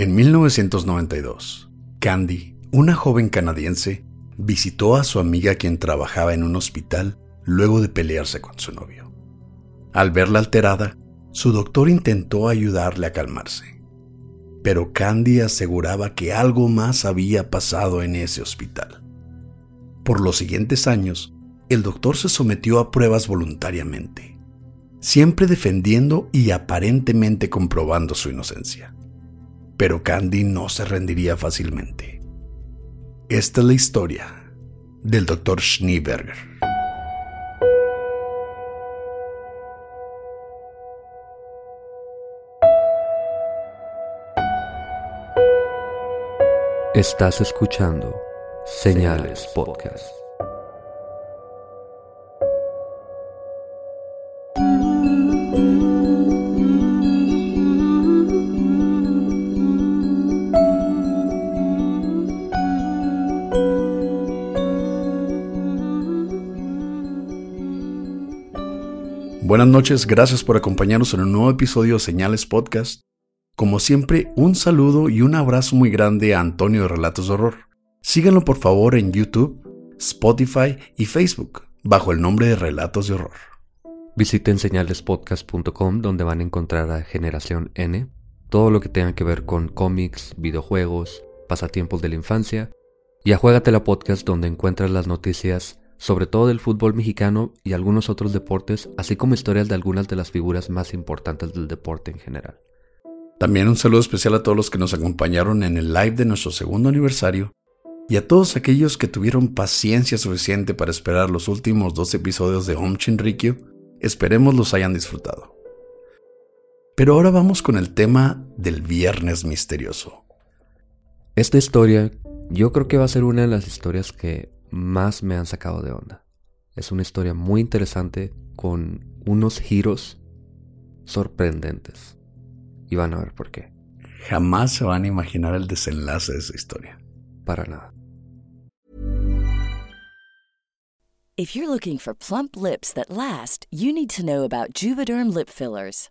En 1992, Candy, una joven canadiense, visitó a su amiga quien trabajaba en un hospital luego de pelearse con su novio. Al verla alterada, su doctor intentó ayudarle a calmarse. Pero Candy aseguraba que algo más había pasado en ese hospital. Por los siguientes años, el doctor se sometió a pruebas voluntariamente, siempre defendiendo y aparentemente comprobando su inocencia. Pero Candy no se rendiría fácilmente. Esta es la historia del Dr. Schneeberger. Estás escuchando Señales Podcast. Buenas noches, gracias por acompañarnos en un nuevo episodio de Señales Podcast. Como siempre, un saludo y un abrazo muy grande a Antonio de Relatos de Horror. Síganlo por favor en YouTube, Spotify y Facebook bajo el nombre de Relatos de Horror. Visiten señalespodcast.com donde van a encontrar a Generación N, todo lo que tenga que ver con cómics, videojuegos, pasatiempos de la infancia, y a Juégatela Podcast donde encuentras las noticias sobre todo del fútbol mexicano y algunos otros deportes, así como historias de algunas de las figuras más importantes del deporte en general. También un saludo especial a todos los que nos acompañaron en el live de nuestro segundo aniversario y a todos aquellos que tuvieron paciencia suficiente para esperar los últimos dos episodios de Om Chinrikyo. Esperemos los hayan disfrutado. Pero ahora vamos con el tema del Viernes Misterioso. Esta historia yo creo que va a ser una de las historias que más me han sacado de onda. Es una historia muy interesante con unos giros sorprendentes. Y van a ver por qué. Jamás se van a imaginar el desenlace de esa historia. Para nada. If you're looking for plump lips that last, you need to know about Juvederm lip fillers.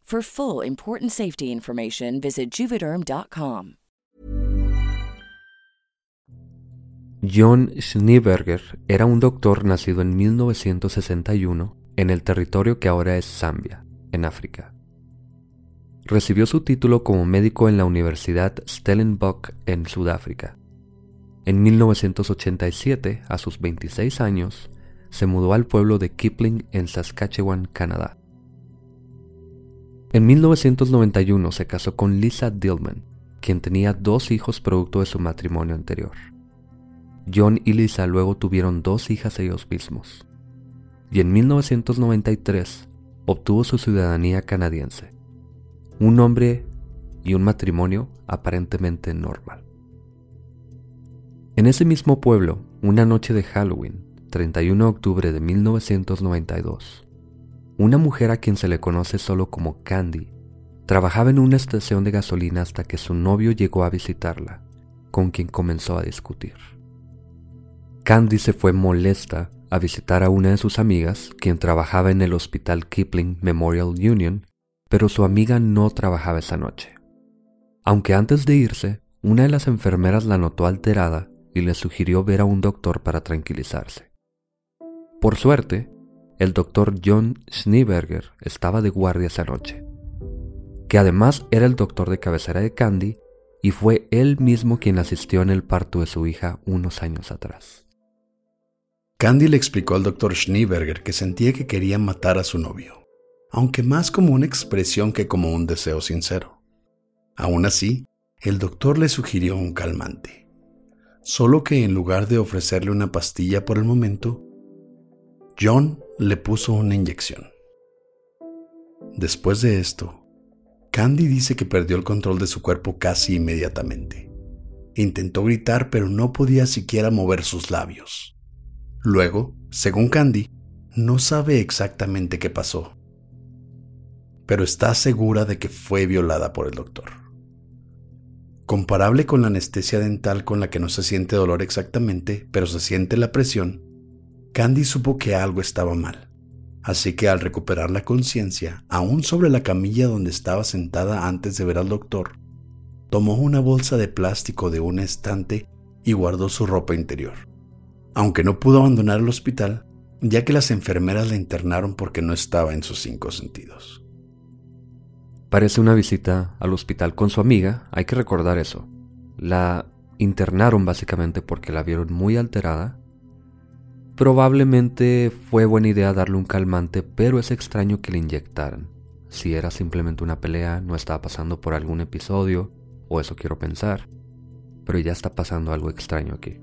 For full important safety information, visit juvederm.com. John Schneeberger era un doctor nacido en 1961 en el territorio que ahora es Zambia, en África. Recibió su título como médico en la Universidad Stellenbosch en Sudáfrica. En 1987, a sus 26 años, se mudó al pueblo de Kipling en Saskatchewan, Canadá. En 1991 se casó con Lisa Dillman, quien tenía dos hijos producto de su matrimonio anterior. John y Lisa luego tuvieron dos hijas ellos mismos. y en 1993 obtuvo su ciudadanía canadiense. Un hombre y un matrimonio aparentemente normal. En ese mismo pueblo, una noche de Halloween, 31 de octubre de 1992, una mujer a quien se le conoce solo como Candy trabajaba en una estación de gasolina hasta que su novio llegó a visitarla, con quien comenzó a discutir. Candy se fue molesta a visitar a una de sus amigas, quien trabajaba en el Hospital Kipling Memorial Union, pero su amiga no trabajaba esa noche. Aunque antes de irse, una de las enfermeras la notó alterada y le sugirió ver a un doctor para tranquilizarse. Por suerte, el doctor John Schneeberger estaba de guardia esa noche, que además era el doctor de cabecera de Candy y fue él mismo quien asistió en el parto de su hija unos años atrás. Candy le explicó al doctor Schneeberger que sentía que quería matar a su novio, aunque más como una expresión que como un deseo sincero. Aún así, el doctor le sugirió un calmante, solo que en lugar de ofrecerle una pastilla por el momento, John le puso una inyección. Después de esto, Candy dice que perdió el control de su cuerpo casi inmediatamente. Intentó gritar pero no podía siquiera mover sus labios. Luego, según Candy, no sabe exactamente qué pasó, pero está segura de que fue violada por el doctor. Comparable con la anestesia dental con la que no se siente dolor exactamente, pero se siente la presión, Candy supo que algo estaba mal. Así que al recuperar la conciencia, aún sobre la camilla donde estaba sentada antes de ver al doctor, tomó una bolsa de plástico de un estante y guardó su ropa interior aunque no pudo abandonar el hospital, ya que las enfermeras la internaron porque no estaba en sus cinco sentidos. Parece una visita al hospital con su amiga, hay que recordar eso. La internaron básicamente porque la vieron muy alterada. Probablemente fue buena idea darle un calmante, pero es extraño que le inyectaran. Si era simplemente una pelea, no estaba pasando por algún episodio, o eso quiero pensar. Pero ya está pasando algo extraño aquí.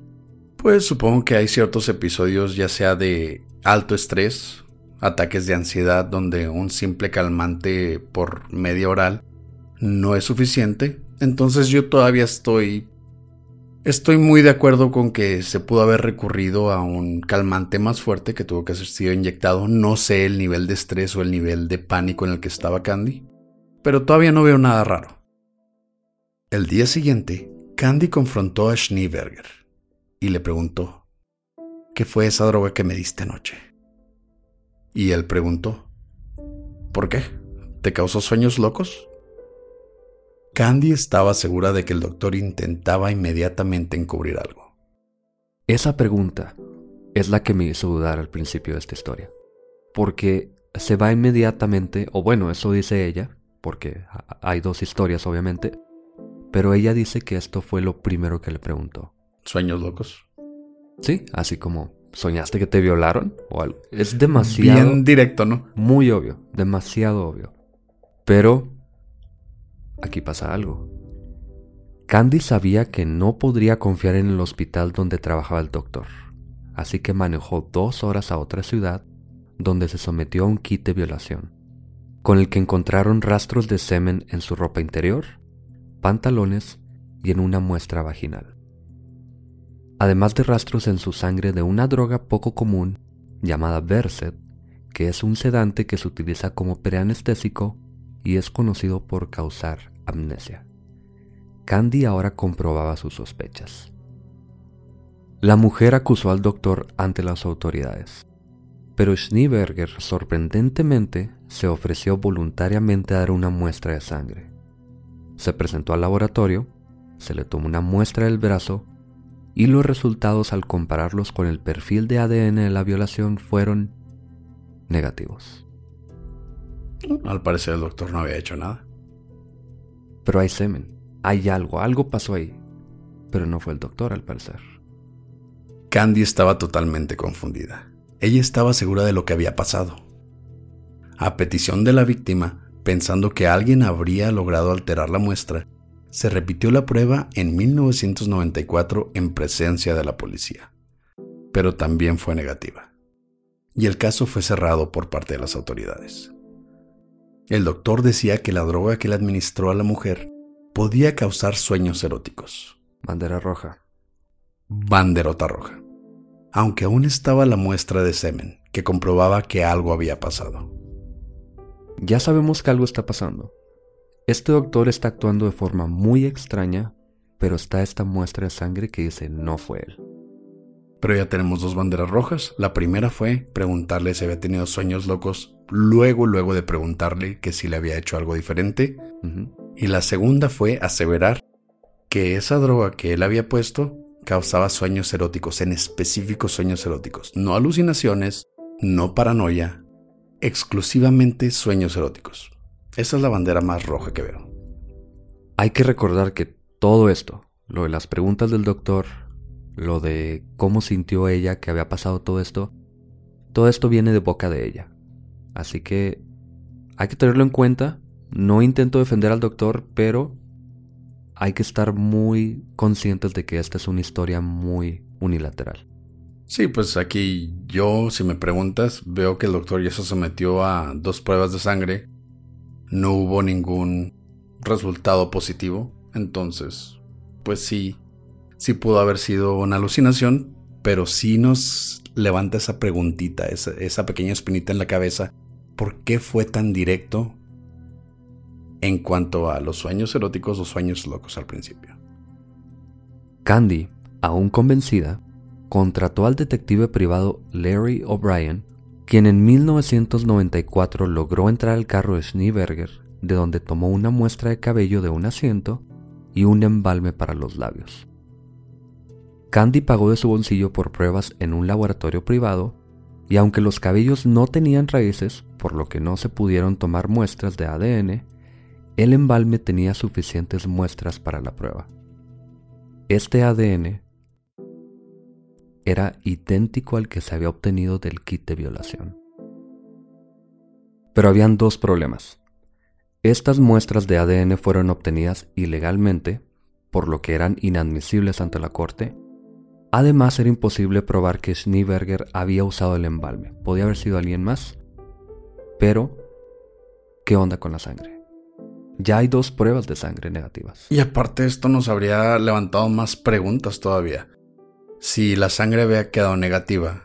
Pues supongo que hay ciertos episodios ya sea de alto estrés, ataques de ansiedad donde un simple calmante por media oral no es suficiente. Entonces yo todavía estoy estoy muy de acuerdo con que se pudo haber recurrido a un calmante más fuerte que tuvo que haber sido inyectado. No sé el nivel de estrés o el nivel de pánico en el que estaba Candy, pero todavía no veo nada raro. El día siguiente, Candy confrontó a Schneeberger y le preguntó, ¿qué fue esa droga que me diste anoche? Y él preguntó, ¿por qué? ¿Te causó sueños locos? Candy estaba segura de que el doctor intentaba inmediatamente encubrir algo. Esa pregunta es la que me hizo dudar al principio de esta historia. Porque se va inmediatamente, o bueno, eso dice ella, porque hay dos historias obviamente, pero ella dice que esto fue lo primero que le preguntó sueños locos. Sí, así como soñaste que te violaron o algo. Es demasiado. Bien directo, ¿no? Muy obvio, demasiado obvio. Pero aquí pasa algo. Candy sabía que no podría confiar en el hospital donde trabajaba el doctor, así que manejó dos horas a otra ciudad donde se sometió a un kit de violación, con el que encontraron rastros de semen en su ropa interior, pantalones y en una muestra vaginal además de rastros en su sangre de una droga poco común llamada Versed, que es un sedante que se utiliza como preanestésico y es conocido por causar amnesia. Candy ahora comprobaba sus sospechas. La mujer acusó al doctor ante las autoridades, pero Schneeberger sorprendentemente se ofreció voluntariamente a dar una muestra de sangre. Se presentó al laboratorio, se le tomó una muestra del brazo y los resultados al compararlos con el perfil de ADN de la violación fueron negativos. Al parecer el doctor no había hecho nada. Pero hay semen, hay algo, algo pasó ahí. Pero no fue el doctor al parecer. Candy estaba totalmente confundida. Ella estaba segura de lo que había pasado. A petición de la víctima, pensando que alguien habría logrado alterar la muestra, se repitió la prueba en 1994 en presencia de la policía, pero también fue negativa. y el caso fue cerrado por parte de las autoridades. El doctor decía que la droga que le administró a la mujer podía causar sueños eróticos. Bandera roja. Banderota roja. Aunque aún estaba la muestra de semen que comprobaba que algo había pasado. Ya sabemos que algo está pasando. Este doctor está actuando de forma muy extraña, pero está esta muestra de sangre que dice no fue él. Pero ya tenemos dos banderas rojas. La primera fue preguntarle si había tenido sueños locos, luego, luego de preguntarle que si le había hecho algo diferente. Y la segunda fue aseverar que esa droga que él había puesto causaba sueños eróticos, en específicos sueños eróticos, no alucinaciones, no paranoia, exclusivamente sueños eróticos. Esa es la bandera más roja que veo. Hay que recordar que todo esto, lo de las preguntas del doctor, lo de cómo sintió ella que había pasado todo esto, todo esto viene de boca de ella. Así que hay que tenerlo en cuenta. No intento defender al doctor, pero hay que estar muy conscientes de que esta es una historia muy unilateral. Sí, pues aquí yo, si me preguntas, veo que el doctor ya se sometió a dos pruebas de sangre. No hubo ningún resultado positivo. Entonces, pues sí, sí pudo haber sido una alucinación, pero sí nos levanta esa preguntita, esa, pequeña espinita en la cabeza. ¿Por qué fue tan directo en cuanto a los sueños eróticos o sueños locos al principio? Candy, aún convencida, contrató al detective privado Larry O'Brien, quien en 1994 logró entrar al carro de Schneeberger, de donde tomó una muestra de cabello de un asiento y un embalme para los labios. Candy pagó de su bolsillo por pruebas en un laboratorio privado y aunque los cabellos no tenían raíces, por lo que no se pudieron tomar muestras de ADN, el embalme tenía suficientes muestras para la prueba. Este ADN era idéntico al que se había obtenido del kit de violación. Pero habían dos problemas. Estas muestras de ADN fueron obtenidas ilegalmente, por lo que eran inadmisibles ante la corte. Además, era imposible probar que Schneeberger había usado el embalme. Podía haber sido alguien más. Pero, ¿qué onda con la sangre? Ya hay dos pruebas de sangre negativas. Y aparte esto nos habría levantado más preguntas todavía. Si la sangre había quedado negativa,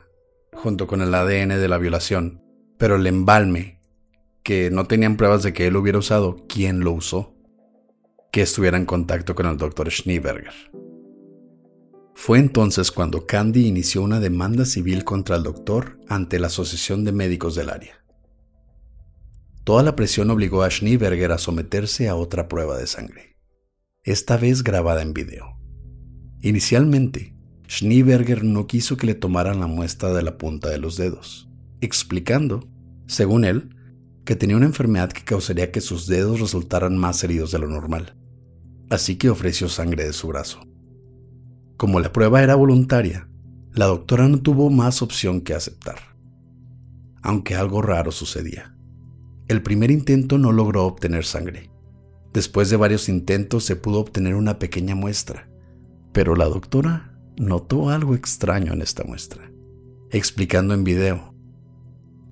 junto con el ADN de la violación, pero el embalme que no tenían pruebas de que él hubiera usado, quién lo usó, que estuviera en contacto con el doctor Schneeberger. Fue entonces cuando Candy inició una demanda civil contra el doctor ante la Asociación de Médicos del área. Toda la presión obligó a Schneeberger a someterse a otra prueba de sangre, esta vez grabada en video. Inicialmente, Schneeberger no quiso que le tomaran la muestra de la punta de los dedos, explicando, según él, que tenía una enfermedad que causaría que sus dedos resultaran más heridos de lo normal, así que ofreció sangre de su brazo. Como la prueba era voluntaria, la doctora no tuvo más opción que aceptar. Aunque algo raro sucedía. El primer intento no logró obtener sangre. Después de varios intentos se pudo obtener una pequeña muestra, pero la doctora notó algo extraño en esta muestra, explicando en video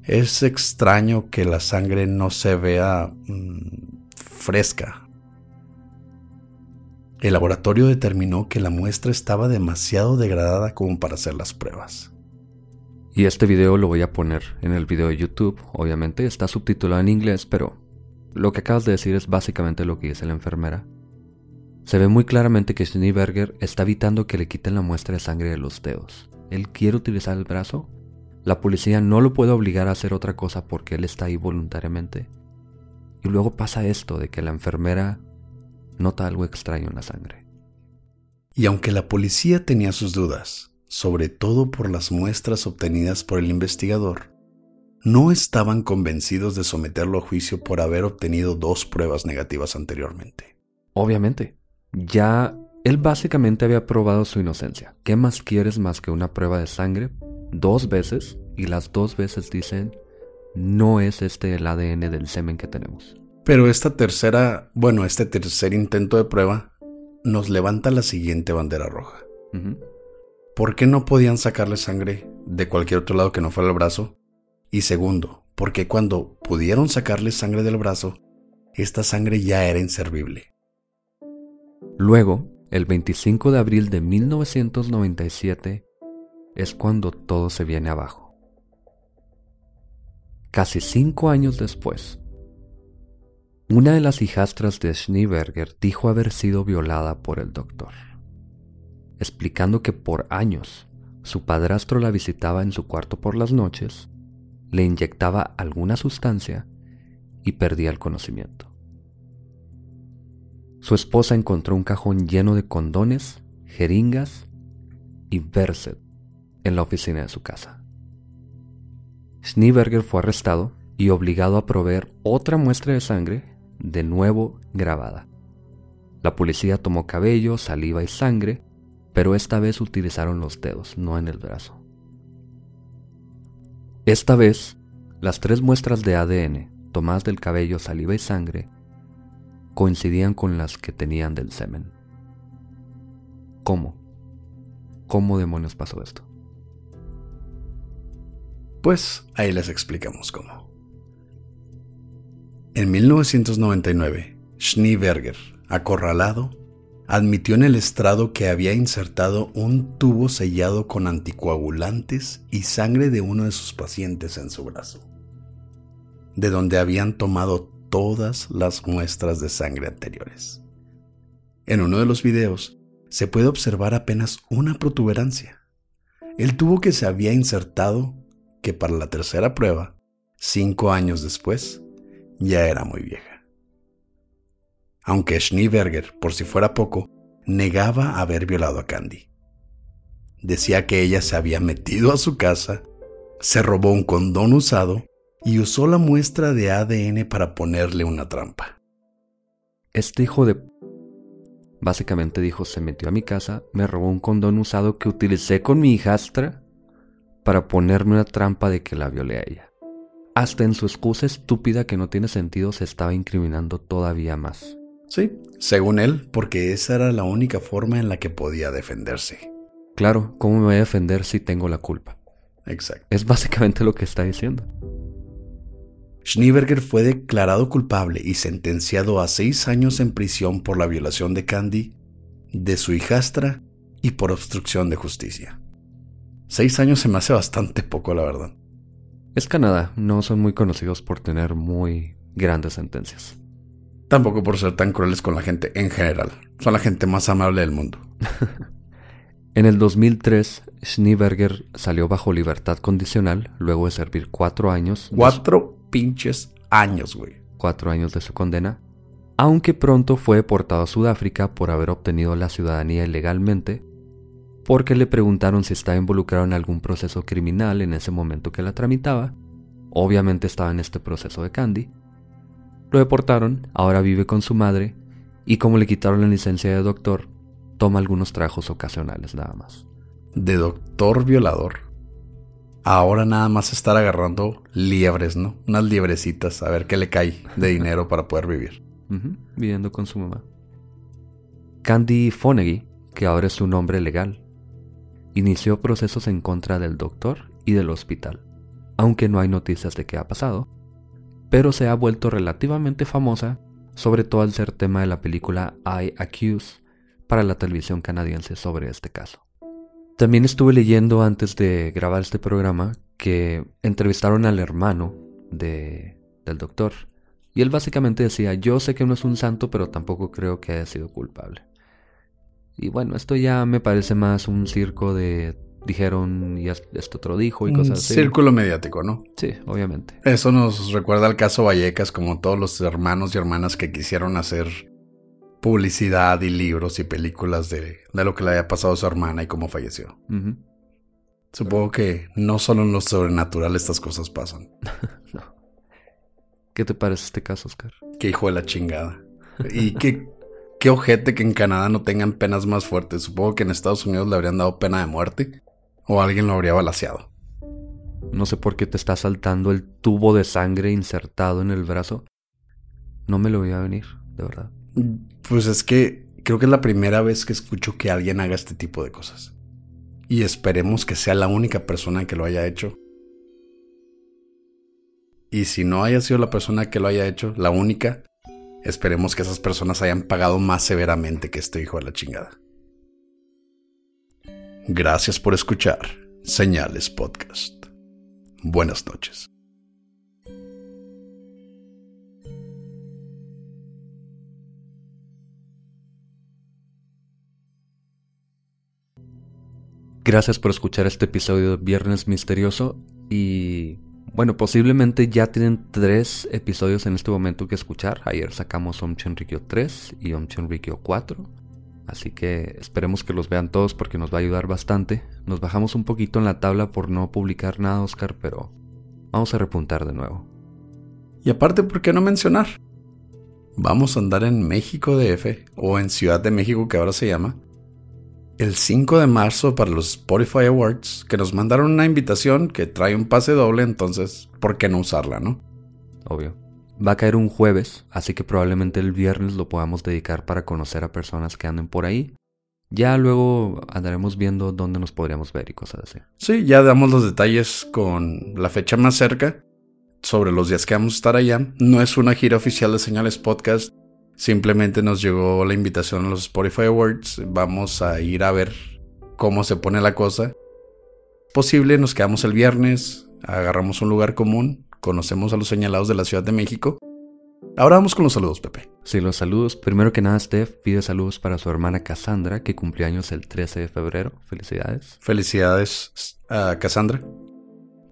es extraño que la sangre no se vea mm, fresca. El laboratorio determinó que la muestra estaba demasiado degradada como para hacer las pruebas. Y este video lo voy a poner en el video de YouTube, obviamente está subtitulado en inglés, pero lo que acabas de decir es básicamente lo que dice la enfermera. Se ve muy claramente que Schneeberger está evitando que le quiten la muestra de sangre de los dedos. Él quiere utilizar el brazo la policía no lo puede obligar a hacer otra cosa porque él está ahí voluntariamente. Y luego pasa esto de que la enfermera nota algo extraño en la sangre. Y aunque la policía tenía sus dudas, sobre todo por las muestras obtenidas por el investigador, no estaban convencidos de someterlo a juicio por haber obtenido dos pruebas negativas anteriormente. Obviamente, ya él básicamente había probado su inocencia. ¿Qué más quieres más que una prueba de sangre dos veces y las dos veces dicen no es este el ADN del semen que tenemos. Pero esta tercera, bueno, este tercer intento de prueba nos levanta la siguiente bandera roja. ¿Por qué no podían sacarle sangre de cualquier otro lado que no fuera el brazo Y segundo, porque cuando pudieron sacarle sangre del brazo, esta sangre ya era inservible. Luego, el 25 de abril de 1997, es cuando todo se viene abajo. Casi cinco años después, una de las hijastras de Schneeberger dijo haber sido violada por el doctor, explicando que por años su padrastro la visitaba en su cuarto por las noches, le inyectaba alguna sustancia y perdía el conocimiento. Su esposa encontró un cajón lleno de condones, jeringas y Verset en la oficina de su casa. Schneeberger fue arrestado y obligado a proveer otra muestra de sangre, de nuevo grabada. La policía tomó cabello, saliva y sangre, pero esta vez utilizaron los dedos, no en el brazo. Esta vez, las tres muestras de ADN, tomadas del cabello, saliva y sangre, coincidían con las que tenían del semen. ¿Cómo? ¿Cómo demonios pasó esto? Pues ahí les explicamos cómo. En 1999, Schneeberger, acorralado, admitió en el estrado que había insertado un tubo sellado con anticoagulantes y sangre de uno de sus pacientes en su brazo, de donde habían tomado todas las muestras de sangre anteriores. En uno de los videos se puede observar apenas una protuberancia, el tubo que se había insertado que para la tercera prueba, cinco años después, ya era muy vieja. Aunque Schneeberger, por si fuera poco, negaba haber violado a Candy. Decía que ella se había metido a su casa, se robó un condón usado y usó la muestra de ADN para ponerle una trampa. Este hijo de... Básicamente dijo, se metió a mi casa, me robó un condón usado que utilicé con mi hijastra para ponerme una trampa de que la violé a ella. Hasta en su excusa estúpida que no tiene sentido se estaba incriminando todavía más. Sí, según él, porque esa era la única forma en la que podía defenderse. Claro, ¿cómo me voy a defender si tengo la culpa? Exacto. Es básicamente lo que está diciendo. Schneeberger fue declarado culpable y sentenciado a seis años en prisión por la violación de Candy, de su hijastra y por obstrucción de justicia. Seis años se me hace bastante poco, la verdad. Es Canadá, no son muy conocidos por tener muy grandes sentencias. Tampoco por ser tan crueles con la gente en general. Son la gente más amable del mundo. en el 2003, Schneeberger salió bajo libertad condicional luego de servir cuatro años. Cuatro pinches años, güey. Cuatro años de su condena. Aunque pronto fue deportado a Sudáfrica por haber obtenido la ciudadanía ilegalmente porque le preguntaron si estaba involucrado en algún proceso criminal en ese momento que la tramitaba. Obviamente estaba en este proceso de Candy. Lo deportaron, ahora vive con su madre y como le quitaron la licencia de doctor, toma algunos trabajos ocasionales nada más. De doctor violador. Ahora nada más estar agarrando liebres, ¿no? Unas liebrecitas, a ver qué le cae de dinero para poder vivir. viviendo con su mamá. Candy Fonegy, que ahora es su nombre legal, inició procesos en contra del doctor y del hospital, aunque no hay noticias de qué ha pasado, pero se ha vuelto relativamente famosa, sobre todo al ser tema de la película I Accuse para la televisión canadiense sobre este caso. También estuve leyendo antes de grabar este programa que entrevistaron al hermano de, del doctor y él básicamente decía, yo sé que no es un santo, pero tampoco creo que haya sido culpable. Y bueno, esto ya me parece más un circo de dijeron y esto otro dijo y cosas así. Círculo mediático, ¿no? Sí, obviamente. Eso nos recuerda al caso Vallecas, como todos los hermanos y hermanas que quisieron hacer publicidad y libros y películas de, de lo que le había pasado a su hermana y cómo falleció. Supongo que no solo en lo sobrenatural estas cosas pasan. no. ¿Qué te parece este caso, Oscar? Qué hijo de la chingada. Y qué qué ojete que en Canadá no tengan penas más fuertes. Supongo que en Estados Unidos le habrían dado pena de muerte o alguien lo habría balaseado. No sé por qué te está saltando el tubo de sangre insertado en el brazo. No me lo voy a venir, de verdad. Pues es que creo que es la primera vez que escucho que alguien haga este tipo de cosas. Y esperemos que sea la única persona que lo haya hecho. Y si no haya sido la persona que lo haya hecho, la única, esperemos que esas personas hayan pagado más severamente que este hijo de la chingada. Gracias por escuchar Señales Podcast. Buenas noches. Gracias por escuchar este episodio de Viernes Misterioso y bueno, posiblemente ya tienen tres episodios en este momento que escuchar. Ayer sacamos Om Rikyo 3 y Om Rikyo 4. Así que esperemos que los vean todos porque nos va a ayudar bastante. Nos bajamos un poquito en la tabla por no publicar nada, Oscar, pero vamos a repuntar de nuevo. Y aparte, ¿por qué no mencionar? Vamos a andar en México DF o en Ciudad de México que ahora se llama el 5 de marzo para los Spotify Awards, que nos mandaron una invitación que trae un pase doble, entonces, ¿por qué no usarla, no? Obvio. Va a caer un jueves, así que probablemente el viernes lo podamos dedicar para conocer a personas que anden por ahí. Ya luego andaremos viendo dónde nos podríamos ver y cosas así. Sí, ya damos los detalles con la fecha más cerca sobre los días que vamos a estar allá. No es una gira oficial de Señales Podcast, Simplemente nos llegó la invitación a los Spotify Awards. Vamos a ir a ver cómo se pone la cosa. Posible, nos quedamos el viernes, agarramos un lugar común, conocemos a los señalados de la Ciudad de México. Ahora vamos con los saludos, Pepe. Sí, los saludos. Primero que nada, Steph pide saludos para su hermana Cassandra, que cumplió años el 13 de febrero. Felicidades. Felicidades a Cassandra.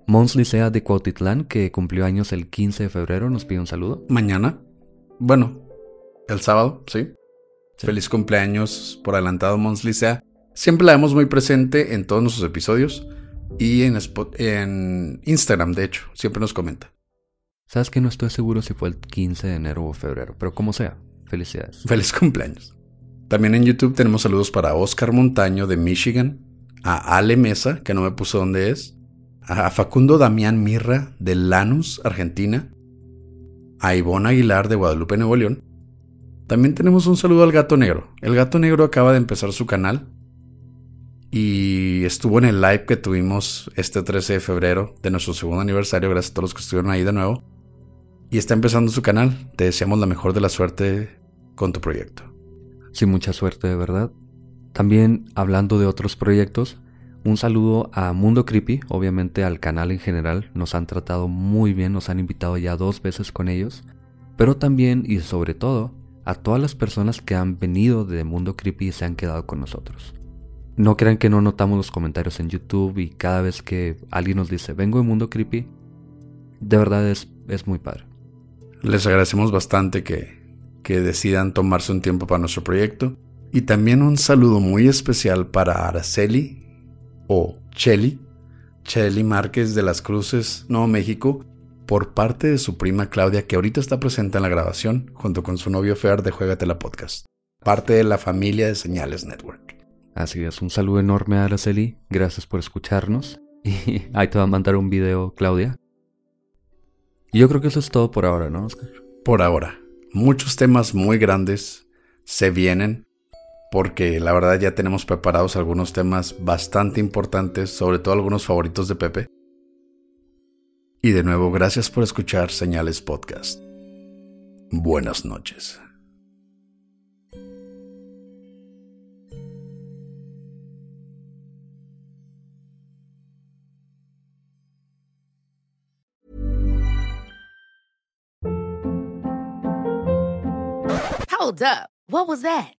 Mons Licea de Cuautitlán, que cumplió años el 15 de febrero, nos pide un saludo. Mañana. Bueno, el sábado, ¿sí? Feliz cumpleaños por adelantado, Mons Licea. Siempre la vemos muy presente en todos nuestros episodios y en, en Instagram, de hecho, siempre nos comenta. Sabes que no estoy seguro si fue el 15 de enero o febrero, pero como sea, felicidades. Feliz cumpleaños. También en YouTube tenemos saludos para Oscar Montaño de Michigan, a Ale Mesa, que no me puso dónde es, a Facundo Damián Mirra de Lanús, Argentina, a Ivonne Aguilar de Guadalupe, Nuevo León, también tenemos un saludo al gato negro. El gato negro acaba de empezar su canal y estuvo en el live que tuvimos este 13 de febrero de nuestro segundo aniversario, gracias a todos los que estuvieron ahí de nuevo. Y está empezando su canal. Te deseamos la mejor de la suerte con tu proyecto. Sí, mucha suerte, de verdad. También hablando de otros proyectos, un saludo a Mundo Creepy, obviamente al canal en general. Nos han tratado muy bien, nos han invitado ya dos veces con ellos. Pero también y sobre todo a todas las personas que han venido de Mundo Creepy y se han quedado con nosotros. No crean que no notamos los comentarios en YouTube y cada vez que alguien nos dice vengo de Mundo Creepy, de verdad es, es muy padre. Les agradecemos bastante que, que decidan tomarse un tiempo para nuestro proyecto. Y también un saludo muy especial para Araceli o Chelly, Chelly Márquez de las Cruces, Nuevo México, por parte de su prima Claudia, que ahorita está presente en la grabación, junto con su novio Fer de la Podcast, parte de la familia de Señales Network. Así es, un saludo enorme a Araceli, gracias por escucharnos. Y ahí te va a mandar un video, Claudia. Y yo creo que eso es todo por ahora, ¿no, Oscar? Por ahora. Muchos temas muy grandes se vienen, porque la verdad ya tenemos preparados algunos temas bastante importantes, sobre todo algunos favoritos de Pepe. Y de nuevo, gracias por escuchar Señales Podcast. Buenas noches. Hold up. What was that?